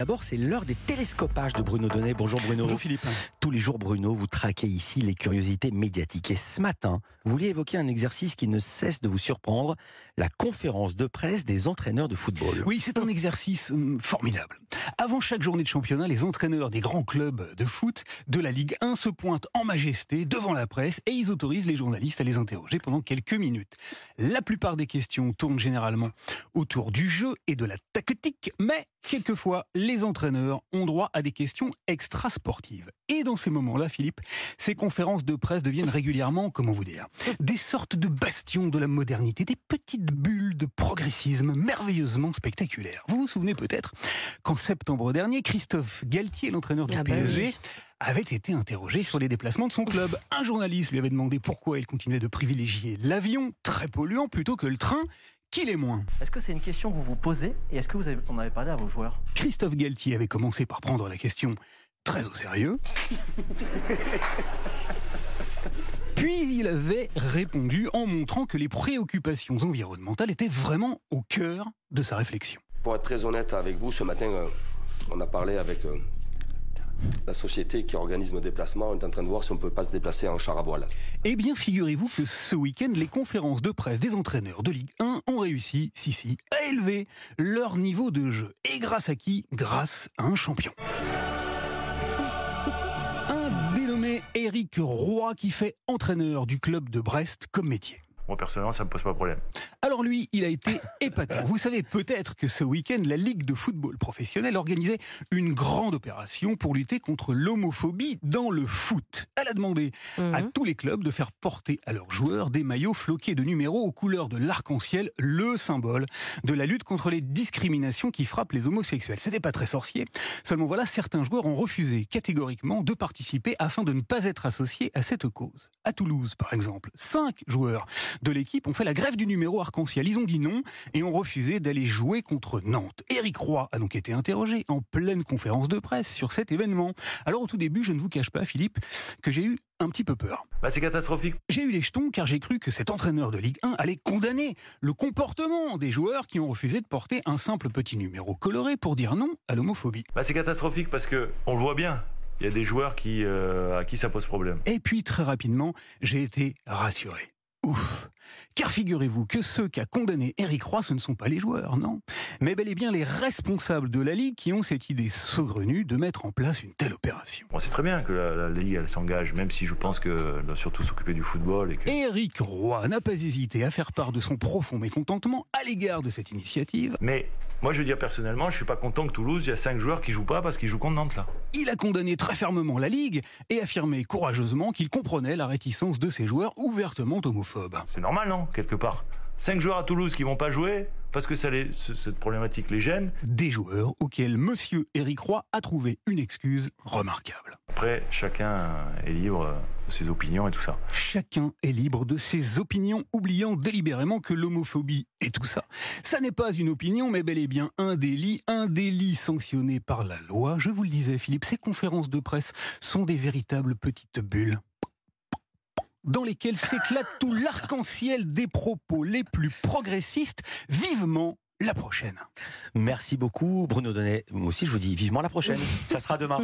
D'abord, c'est l'heure des télescopages de Bruno Donnet. Bonjour Bruno. Bonjour Philippe. Tous les jours, Bruno, vous traquez ici les curiosités médiatiques. Et ce matin, vous vouliez évoquer un exercice qui ne cesse de vous surprendre, la conférence de presse des entraîneurs de football. Oui, c'est un exercice hum, formidable. Avant chaque journée de championnat, les entraîneurs des grands clubs de foot de la Ligue 1 se pointent en majesté devant la presse et ils autorisent les journalistes à les interroger pendant quelques minutes. La plupart des questions tournent généralement autour du jeu et de la tactique, mais quelquefois, les entraîneurs ont droit à des questions extra-sportives. Et dans ces moments-là, Philippe, ces conférences de presse deviennent régulièrement, comment vous dire, des sortes de bastions de la modernité, des petites bulles de progressisme merveilleusement spectaculaires. Vous vous souvenez peut-être qu'en septembre dernier, Christophe Galtier, l'entraîneur du Ah bah PSG, oui. avait été interrogé sur les déplacements de son club. Un journaliste lui avait demandé pourquoi il continuait de privilégier l'avion, très polluant, plutôt que le train, qui l'est moins. Est-ce que c'est une question que vous vous posez et est-ce que vous avez, en avez parlé à vos joueurs Christophe Galtier avait commencé par prendre la question très au sérieux. Puis il avait répondu en montrant que les préoccupations environnementales étaient vraiment au cœur de sa réflexion. Pour être très honnête avec vous, ce matin, euh, on a parlé avec euh, la société qui organise nos déplacements. Est en train de voir si on ne peut pas se déplacer en char à voile. Eh bien, figurez-vous que ce week-end, les conférences de presse des entraîneurs de Ligue 1 ont réussi, si si, à élever leur niveau de jeu. Et grâce à qui? Grâce à un champion. Un dénommé Éric Roy qui fait entraîneur du club de Brest comme métier. Moi, personnellement, ça me pose pas de problème. Alors lui, il a été épatant. Vous savez peut-être que ce week-end, la Ligue de football professionnel organisait une grande opération pour lutter contre l'homophobie dans le foot. Elle a demandé à tous les clubs de faire porter à leurs joueurs des maillots floqués de numéros aux couleurs de l'arc-en-ciel, le symbole de la lutte contre les discriminations qui frappent les homosexuels. C'était pas très sorcier. Seulement voilà, certains joueurs ont refusé catégoriquement de participer afin de ne pas être associés à cette cause. À Toulouse, par exemple, cinq joueurs de l'équipe ont fait la grève du numéro arc-en-ciel. Ils ont dit non et ont refusé d'aller jouer contre Nantes. Éric Roy a donc été interrogé en pleine conférence de presse sur cet événement. Alors au tout début, je ne vous cache pas, Philippe, que j'ai eu un petit peu peur. Bah, c'est catastrophique. J'ai eu les jetons car j'ai cru que cet entraîneur de Ligue 1 allait condamner le comportement des joueurs qui ont refusé de porter un simple petit numéro coloré pour dire non à l'homophobie. Bah, c'est catastrophique parce que on le voit bien. Il y a des joueurs qui, euh, à qui ça pose problème. Et puis très rapidement, j'ai été rassuré. Oof. Car figurez-vous que ceux qu'a condamné Eric Roy, ce ne sont pas les joueurs, non, mais bel et bien les responsables de la Ligue qui ont cette idée saugrenue de mettre en place une telle opération. Bon, c'est très bien que la, la Ligue elle s'engage, même si je pense qu'elle doit surtout s'occuper du football. Et que... Éric Roy n'a pas hésité à faire part de son profond mécontentement à l'égard de cette initiative. Mais moi, je veux dire personnellement, je suis pas content que Toulouse, il y a cinq joueurs qui jouent pas parce qu'ils jouent contre Nantes là. Il a condamné très fermement la Ligue et affirmé courageusement qu'il comprenait la réticence de ses joueurs ouvertement homophobes. C'est normal, non Quelque part. Cinq joueurs à Toulouse qui vont pas jouer parce que ça les, cette problématique les gêne. Des joueurs auxquels Monsieur Éric Roy a trouvé une excuse remarquable. Après, chacun est libre de ses opinions et tout ça. Chacun est libre de ses opinions, oubliant délibérément que l'homophobie et tout ça, ça n'est pas une opinion, mais bel et bien un délit, un délit sanctionné par la loi. Je vous le disais, Philippe, ces conférences de presse sont des véritables petites bulles dans lesquelles s'éclate tout l'arc-en-ciel des propos les plus progressistes. Vivement la prochaine. Merci beaucoup Bruno Donnet. Moi aussi, je vous dis vivement la prochaine. Ça sera demain.